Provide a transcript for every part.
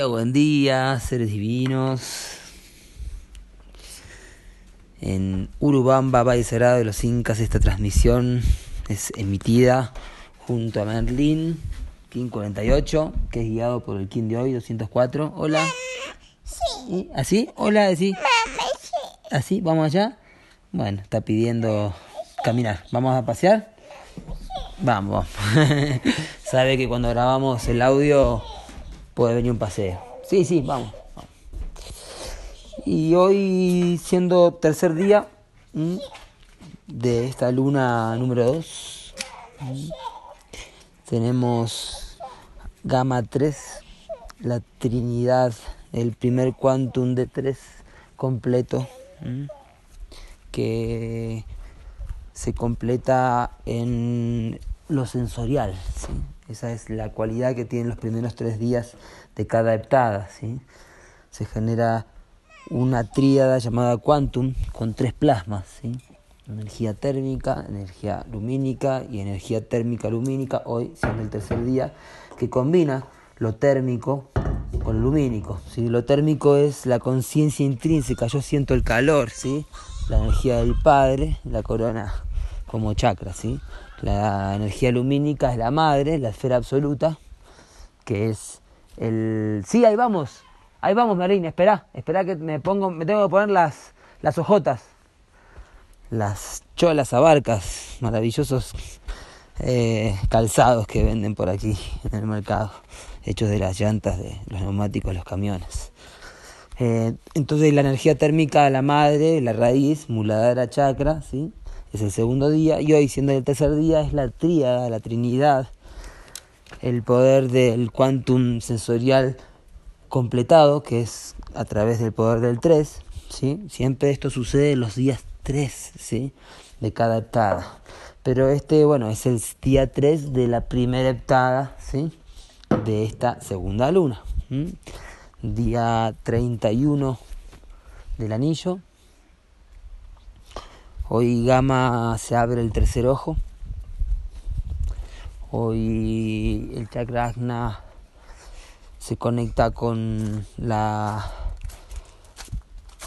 Buen día, buen día, seres divinos. En Urubamba, Valle Sagrado de los Incas, esta transmisión es emitida junto a Merlin, King 48, que es guiado por el King de hoy, 204. Hola. Sí. ¿Así? Hola, así. ¿Así? ¿Vamos allá? Bueno, está pidiendo caminar. ¿Vamos a pasear? Vamos. Sabe que cuando grabamos el audio puede venir un paseo. Sí, sí, vamos. Y hoy, siendo tercer día de esta luna número 2, tenemos Gamma 3, la Trinidad, el primer quantum de 3 completo, que se completa en lo sensorial. ¿sí? Esa es la cualidad que tienen los primeros tres días de cada heptada. ¿sí? Se genera una tríada llamada quantum con tres plasmas. ¿sí? Energía térmica, energía lumínica y energía térmica lumínica, hoy siendo el tercer día, que combina lo térmico con lo lumínico. ¿sí? Lo térmico es la conciencia intrínseca, yo siento el calor, ¿sí? la energía del Padre, la corona como chakra. ¿sí? La energía lumínica es la madre, la esfera absoluta, que es el... Sí, ahí vamos, ahí vamos, Marina, espera, espera que me pongo, me tengo que poner las, las ojotas, las cholas abarcas, maravillosos eh, calzados que venden por aquí en el mercado, hechos de las llantas de los neumáticos los camiones. Eh, entonces la energía térmica la madre, la raíz, muladhara chakra, ¿sí? Es el segundo día, y hoy siendo el tercer día es la tríada, la trinidad, el poder del quantum sensorial completado, que es a través del poder del 3, ¿sí? siempre esto sucede los días 3 ¿sí? de cada heptada. Pero este, bueno, es el día 3 de la primera heptada ¿sí? de esta segunda luna. ¿sí? Día 31 del anillo. Hoy Gama se abre el tercer ojo. Hoy el chakra Agna se conecta con la,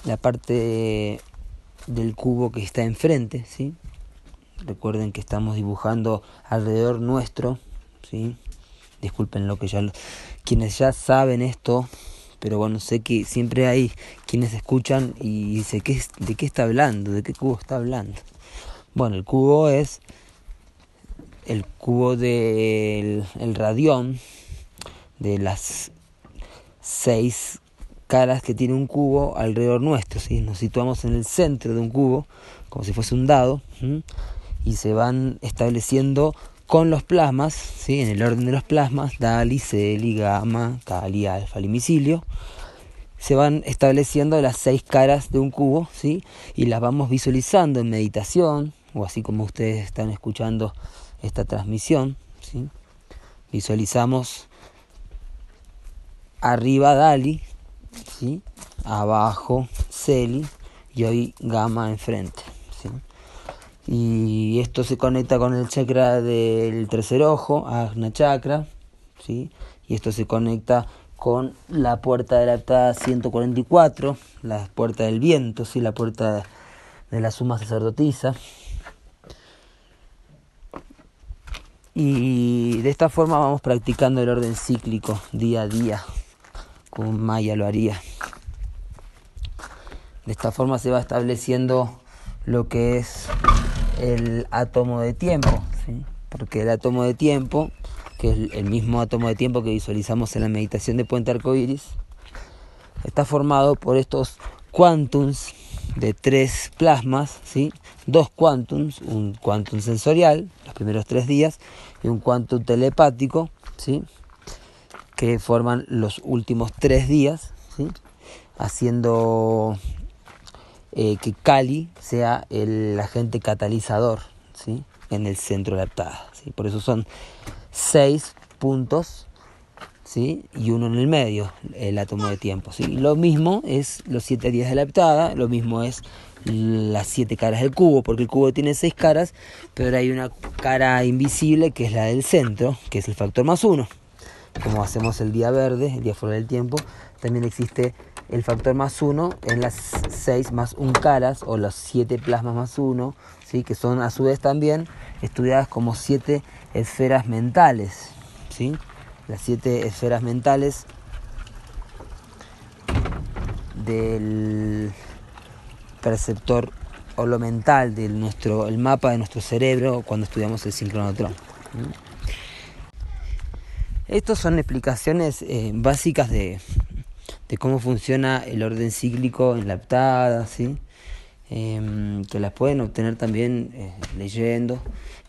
la parte del cubo que está enfrente, ¿sí? Recuerden que estamos dibujando alrededor nuestro, ¿sí? Disculpen lo que ya quienes ya saben esto, pero bueno, sé que siempre hay quienes escuchan y dicen ¿qué, de qué está hablando, de qué cubo está hablando. Bueno, el cubo es el cubo del el radión de las seis caras que tiene un cubo alrededor nuestro. ¿sí? Nos situamos en el centro de un cubo, como si fuese un dado, y se van estableciendo con los plasmas, ¿sí? en el orden de los plasmas, Dali, Celi, Gamma, Cali, Alfa, Limicilio, se van estableciendo las seis caras de un cubo, ¿sí? y las vamos visualizando en meditación, o así como ustedes están escuchando esta transmisión, ¿sí? visualizamos arriba Dali, ¿sí? abajo Celi y hoy Gamma enfrente. Y esto se conecta con el chakra del tercer ojo, Agna Chakra, ¿sí? y esto se conecta con la puerta de la heptada 144, la puerta del viento, ¿sí? la puerta de la suma sacerdotisa. Y de esta forma vamos practicando el orden cíclico día a día, como Maya lo haría. De esta forma se va estableciendo lo que es el átomo de tiempo, porque el átomo de tiempo, que es el mismo átomo de tiempo que visualizamos en la meditación de Puente Arcoíris, está formado por estos quantums de tres plasmas, dos quantums, un quantum sensorial, los primeros tres días, y un quantum telepático, que forman los últimos tres días, haciendo eh, que Cali sea el agente catalizador ¿sí? en el centro de la. ¿sí? Por eso son seis puntos ¿sí? y uno en el medio, el átomo de tiempo. ¿sí? Lo mismo es los siete días de la heptada, lo mismo es las siete caras del cubo, porque el cubo tiene seis caras, pero hay una cara invisible que es la del centro, que es el factor más uno. como hacemos el día verde, el día fuera del tiempo, también existe el factor más 1 en las 6 más 1 caras o los 7 plasmas más 1, ¿sí? que son a su vez también estudiadas como 7 esferas mentales. ¿sí? Las 7 esferas mentales del perceptor o lo mental de nuestro el mapa de nuestro cerebro cuando estudiamos el sincronotrón. Estas son explicaciones eh, básicas de, de, cómo funciona el orden cíclico en la aptada, ¿sí? Em, que las pueden obtener también eh, leyendo.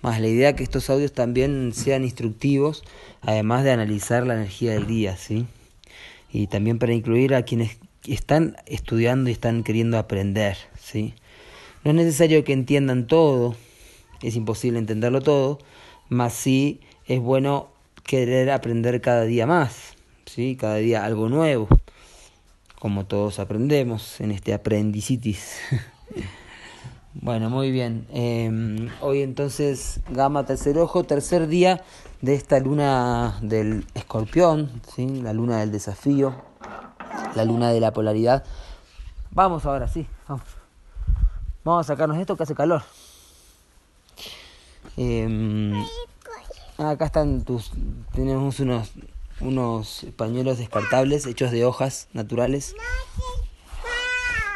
Más la idea que estos audios también sean instructivos, además de analizar la energía del día, ¿sí? y también para incluir a quienes están estudiando y están queriendo aprender, ¿sí? No es necesario que entiendan todo, es imposible entenderlo todo, mas sí es bueno querer aprender cada día más, ¿sí? Cada día algo nuevo, como todos aprendemos en este aprendicitis. bueno, muy bien. Em, hoy entonces, Gama tercer ojo, tercer día de esta luna del escorpión, la luna del desafío la luna de la polaridad. Vamos ahora, sí, vamos. Vamos a sacarnos esto que hace calor. Em, acá están tus. Tenemos unos, unos pañuelos descartables hechos de hojas naturales.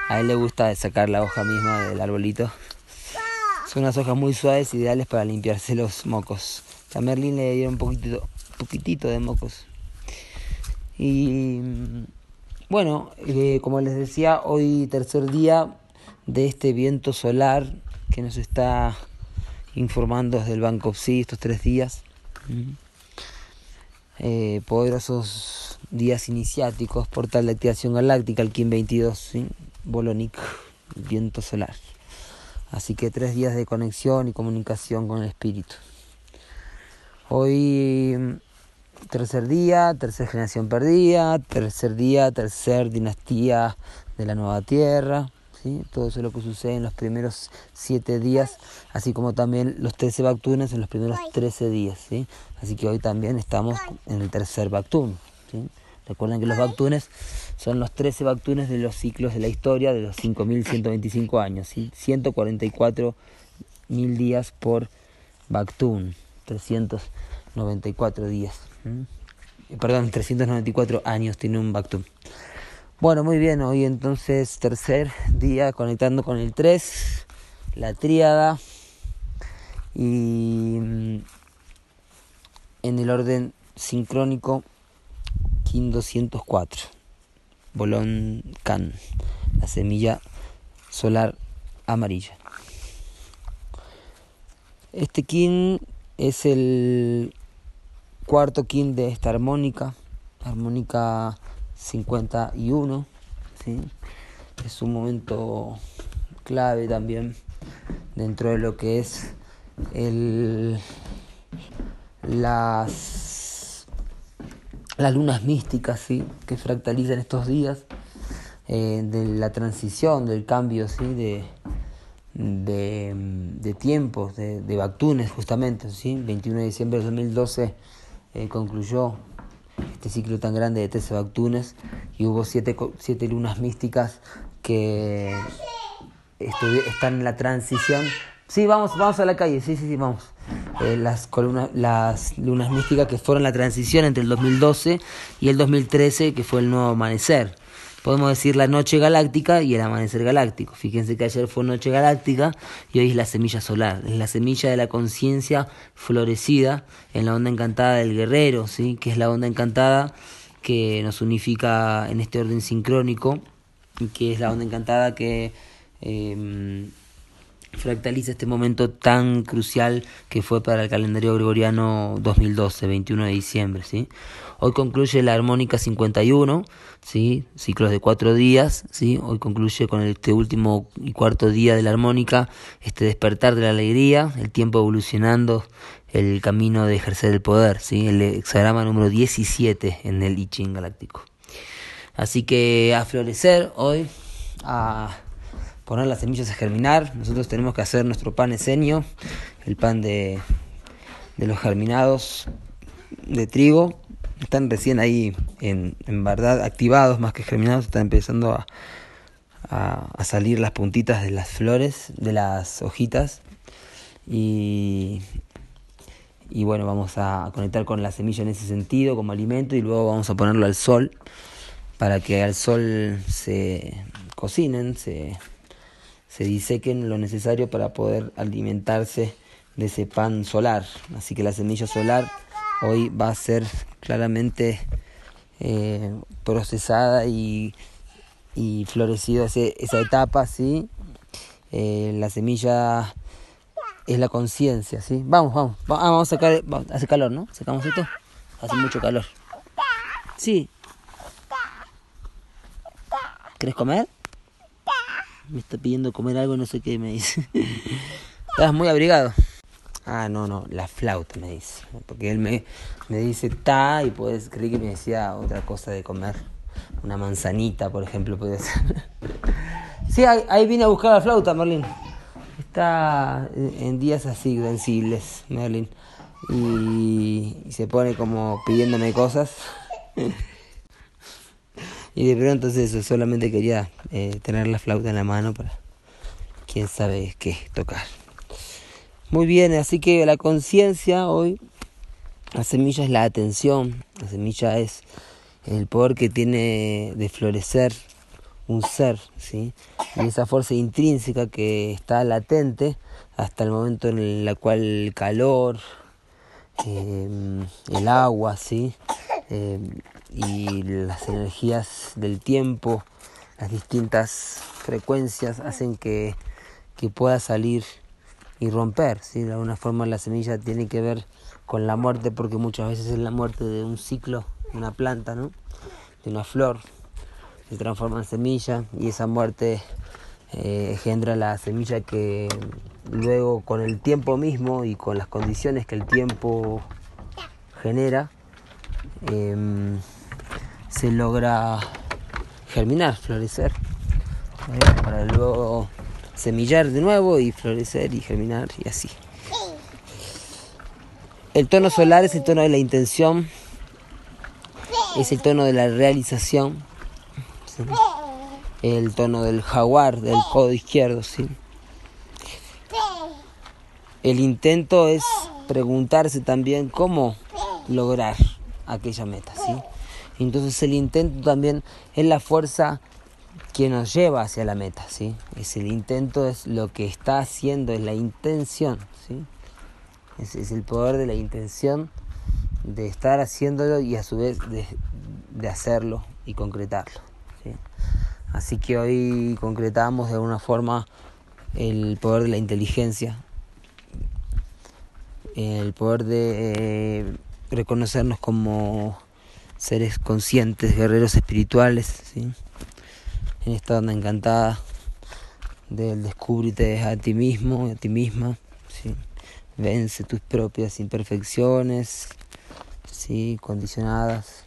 A él le gusta sacar la hoja misma del arbolito. Son unas hojas muy suaves, ideales para limpiarse los mocos. A Merlin le dieron un poquitito, poquitito de mocos. Y bueno, eh, como les decía, hoy tercer día de este viento solar que nos está informando desde el Banco Psi estos tres días. Eh, poderosos días iniciáticos, portal de activación galáctica, el Kim 22, ¿sí? Bolonic, viento solar. Así que tres días de conexión y comunicación con el espíritu. Hoy tercer día, tercera generación perdida, tercer día, tercer dinastía de la nueva tierra, ¿sí? todo eso es lo que sucede en los primeros siete días, así como también los trece Bactunes en los primeros trece días, ¿sí? así que hoy también estamos en el tercer Bactun. ¿sí? Recuerden que los Bactunes son los 13 Bactunes de los ciclos de la historia de los 5.125 años, ¿sí? 144.000 días por Bactun, 394 días. Perdón, 394 años tiene un Bactum. Bueno, muy bien, hoy entonces tercer día conectando con el 3, la tríada y mm, en el orden sincrónico Kin 204, Bolón Can, la semilla solar amarilla. Este Kin es el cuarto kin de esta armónica, armónica 51, ¿sí? es un momento clave también dentro de lo que es el, las, las lunas místicas ¿sí? que fractalizan estos días, eh, de la transición, del cambio ¿sí? de, de, tiempos, de, de Bactunes justamente, ¿sí? 21 de diciembre de 2012 eh, concluyó este ciclo tan grande de 13 Bactunes y hubo siete, siete lunas místicas que están en la transición. Sí, vamos, vamos a la calle, sí, sí, sí, vamos. Eh, las, columnas, las lunas místicas que fueron la transición entre el 2012 y el 2013, que fue el nuevo amanecer podemos decir la noche galáctica y el amanecer galáctico. Fíjense que ayer fue noche galáctica y hoy es la semilla solar, es la semilla de la conciencia florecida en la onda encantada del guerrero, ¿sí? que es la onda encantada que nos unifica en este orden sincrónico, que es la onda encantada que em, fractaliza este momento tan crucial que fue para el calendario gregoriano 2012, 21 de diciembre. ¿sí? Hoy concluye la armónica 51, ¿sí? ciclos de cuatro días. ¿sí? Hoy concluye con este último y cuarto día de la armónica, este despertar de la alegría, el tiempo evolucionando, el camino de ejercer el poder, ¿sí? el hexagrama número 17 en el I Ching galáctico. Así que a florecer hoy, a poner las semillas a germinar. Nosotros tenemos que hacer nuestro pan esenio, el pan de, de los germinados de trigo, están recién ahí en, verdad activados más que germinados, están empezando a, a, salir las puntitas de las flores, de las hojitas y, y bueno, vamos a conectar con la semilla en ese sentido como alimento y luego vamos a ponerlo al sol para que al sol se cocinen, se, se disequen lo necesario para poder alimentarse de ese pan solar. Así que la semilla solar hoy va a ser claramente eh, procesada y, y florecido esa etapa, ¿sí? Eh, la semilla es la conciencia, ¿sí? Vamos, vamos, ah, vamos a sacar, hace calor, ¿no? Sacamos esto, hace mucho calor. Sí. ¿Querés comer? Me está pidiendo comer algo, no sé qué me dice. Estás muy abrigado. Ah, no, no, la flauta me dice. Porque él me, me dice ta y pues creí que me decía otra cosa de comer. Una manzanita, por ejemplo, puede ser. sí, ahí, vine a buscar la flauta, Merlin. Está en días así sensibles, Merlin. Y, se pone como pidiéndome cosas. y de pronto eso, solamente quería eh, tener la flauta en la mano para quién sabe qué tocar. Muy bien, así que la conciencia hoy, la semilla es la atención, la semilla es el poder que tiene de florecer un ser, ¿sí? Y esa fuerza intrínseca que está latente hasta el momento en el cual el calor, em, el agua, ¿sí? Em, y las energías del tiempo, las distintas frecuencias hacen que, que pueda salir y romper. ¿sí? De alguna forma la semilla tiene que ver con la muerte porque muchas veces es la muerte de un ciclo, de una planta, ¿no? de una flor. Se transforma en semilla y esa muerte eh, engendra la semilla que luego con el tiempo mismo y con las condiciones que el tiempo genera, em, se logra germinar, florecer, ¿eh? para luego semillar de nuevo y florecer y germinar y así. El tono solar es el tono de la intención, es el tono de la realización, el tono del jaguar, del codo izquierdo. ¿sí? El intento es preguntarse también cómo lograr aquella meta. ¿sí? Entonces el intento también es la fuerza que nos lleva hacia la meta, ¿sí? Es el intento, es lo que está haciendo, es la intención, ¿sí? Es, es el poder de la intención de estar haciéndolo y a su vez de, hacerlo y concretarlo, ¿sí? Así que hoy concretamos de alguna forma el poder de la inteligencia, el poder de eh, reconocernos como seres conscientes, guerreros espirituales, ¿sí? en esta onda encantada del descúbrete a ti mismo, a ti misma, ¿sí? vence tus propias imperfecciones, ¿sí? condicionadas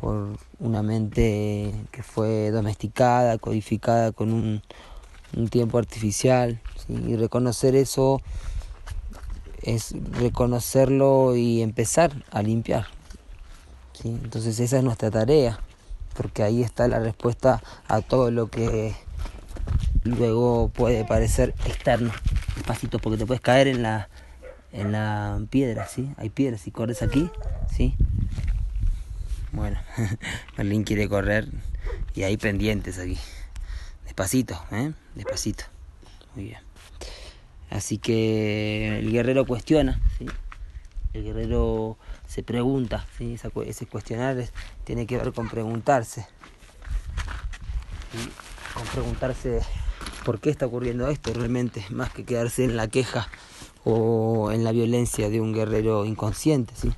por una mente que fue domesticada, codificada con un, un tiempo artificial, y reconocer eso es reconocerlo y empezar a limpiar. ¿sí? Entonces esa es nuestra tarea porque ahí está la respuesta a todo lo que luego puede parecer externo. Despacito, porque te puedes caer en la, en la piedra, ¿sí? Hay piedras, si corres aquí, ¿sí? Bueno, Merlín quiere correr y hay pendientes aquí. Despacito, ¿eh? Despacito. Muy bien. Así que el guerrero cuestiona, ¿sí? El guerrero se pregunta, ¿sí? ese cuestionar tiene que ver con preguntarse, con preguntarse por qué está ocurriendo esto realmente, más que quedarse en la queja o en la violencia de un guerrero inconsciente, ¿sí?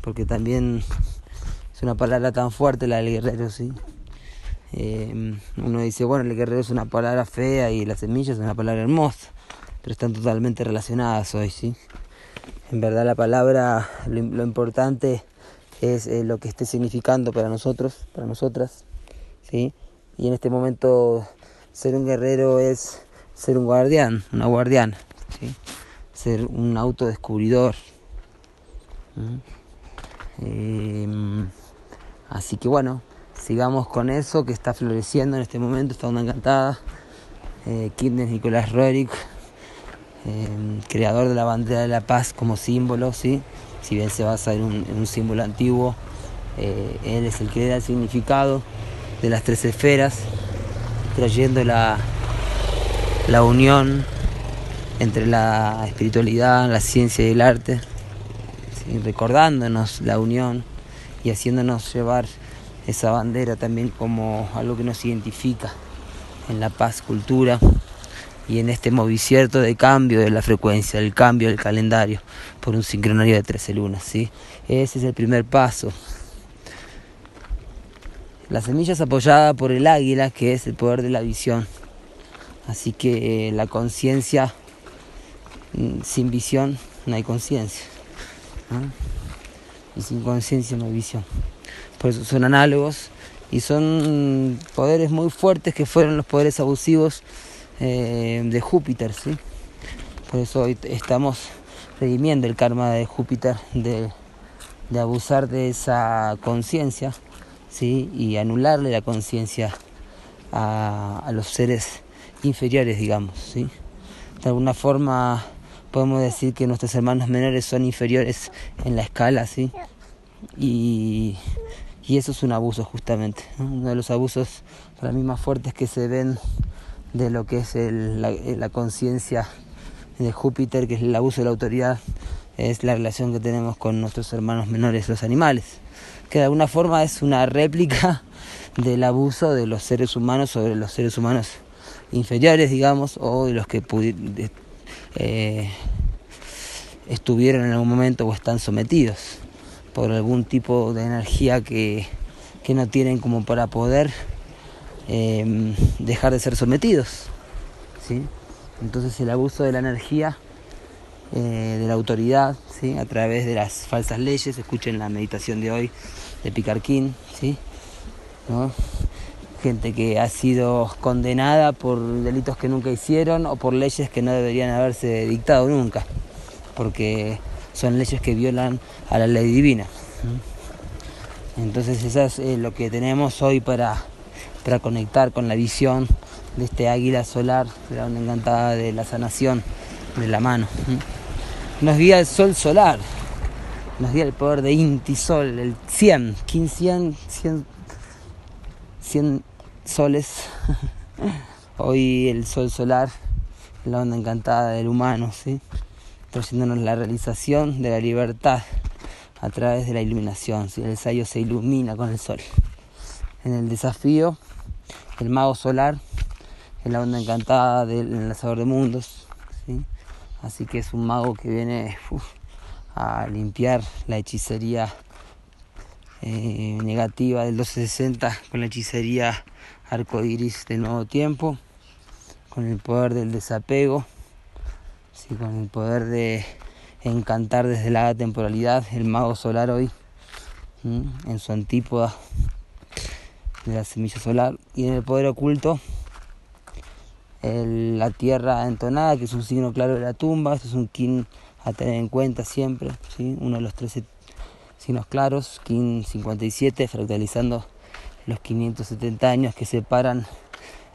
porque también es una palabra tan fuerte la del guerrero, ¿sí? Eh, uno dice, bueno, el guerrero es una palabra fea y la semilla es una palabra hermosa, pero están totalmente relacionadas hoy, ¿sí? En verdad la palabra, lo, importante es eh, lo que esté significando para nosotros, para nosotras, ¿sí? Y en este momento ser un guerrero es ser un guardián, una guardiana, ¿sí? Ser un autodescubridor. Em, así que bueno, sigamos con eso que está floreciendo en este momento, está una encantada. Eh, Nicolás Roerich, em, creador de la bandera de la paz como símbolo, ¿sí? si bien se basa en un, símbolo antiguo, eh, él es el que da el significado de las tres esferas, trayendo la, la unión entre la espiritualidad, la ciencia y el arte, recordándonos la unión y haciéndonos llevar esa bandera también como algo que nos identifica en la paz cultura y en este movimiento de cambio de la frecuencia, el cambio del calendario por un sincronario de 13 lunas. ¿sí? Ese es el primer paso. La semilla es apoyada por el águila, que es el poder de la visión. Así que eh, la conciencia mm, sin visión no hay conciencia. Y sin conciencia no hay visión. Por eso son análogos y son poderes muy fuertes que fueron los poderes abusivos eh, de Júpiter. ¿sí? Por eso hoy estamos redimiendo el karma de Júpiter de, de abusar de esa conciencia ¿sí? y anularle la conciencia a, a, los seres inferiores, digamos. ¿sí? De alguna forma podemos decir que nuestros hermanos menores son inferiores en la escala, ¿sí? Y, y eso es un abuso justamente, uno de los abusos para mí más fuertes que se ven de lo que es la, la conciencia de Júpiter, que es el abuso de la autoridad, es la relación que tenemos con nuestros hermanos menores, los animales que de alguna forma es una réplica del abuso de los seres humanos sobre los seres humanos inferiores, digamos, o de los que eh, estuvieron en algún momento o están sometidos por algún tipo de energía que no tienen como para poder em, dejar de ser sometidos. ¿sí? Entonces el abuso de la energía, eh, de la autoridad, ¿sí? a través de las falsas leyes, escuchen la meditación de hoy, de Picarquín, ¿sí? gente que ha sido condenada por delitos que nunca hicieron o por leyes que no deberían haberse dictado nunca, porque son leyes que violan a la ley divina. Entonces eso es eh, lo que tenemos hoy para, para conectar con la visión de este águila solar, de la onda encantada de la sanación de la mano. Nos guía el sol solar, nos dio el poder de Inti Sol, el 100, 100, 100, 100 soles. Hoy el sol solar, la onda encantada del humano, ¿sí? trayéndonos la realización de la libertad a través de la iluminación. ¿sí? El sayo se ilumina con el sol. En el desafío, el mago solar, es la onda encantada del enlazador de mundos. ¿sí? Así que es un mago que viene a limpiar la hechicería eh, negativa del 1260 con la hechicería arcoiris del nuevo tiempo, con el poder del desapego, con el poder de encantar desde la temporalidad, el mago solar hoy, en su antípoda de la semilla solar, y en el poder oculto, la tierra entonada, que es un signo claro de la tumba, esto es un kin a tener en cuenta siempre, uno de los 13 signos claros, Kin 57, fractalizando los 570 años que separan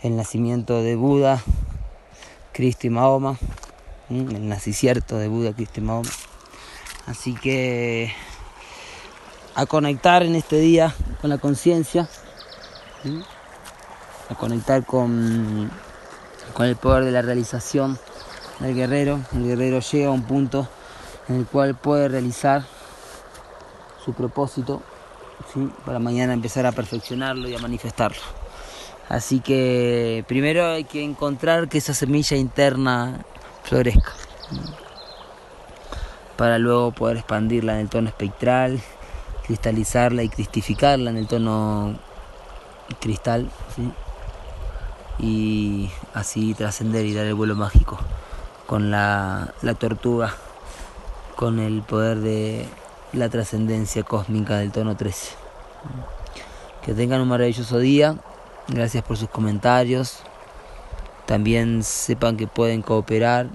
el nacimiento de Buda, Cristo y Mahoma, el nacicierto de Buda, Cristo y Mahoma. Así que a conectar en este día con la conciencia, a conectar con, con el poder de la realización el guerrero. El guerrero llega a un punto en el cual puede realizar su propósito para mañana empezar a perfeccionarlo y a manifestarlo. Así que primero hay que encontrar que esa semilla interna florezca para luego poder expandirla en el tono espectral, cristalizarla y cristificarla en el tono cristal y así trascender y dar el vuelo mágico con la, tortuga, con el poder de la trascendencia cósmica del tono 13. Que tengan un maravilloso día. Gracias por sus comentarios. También sepan que pueden cooperar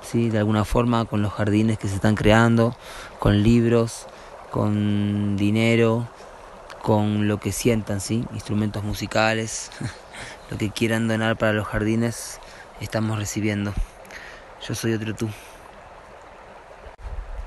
¿sí? de alguna forma con los jardines que se están creando, con libros, con dinero, con lo que sientan, ¿sí? instrumentos musicales, lo que quieran donar para los jardines, estamos recibiendo. Yo soy otro tú.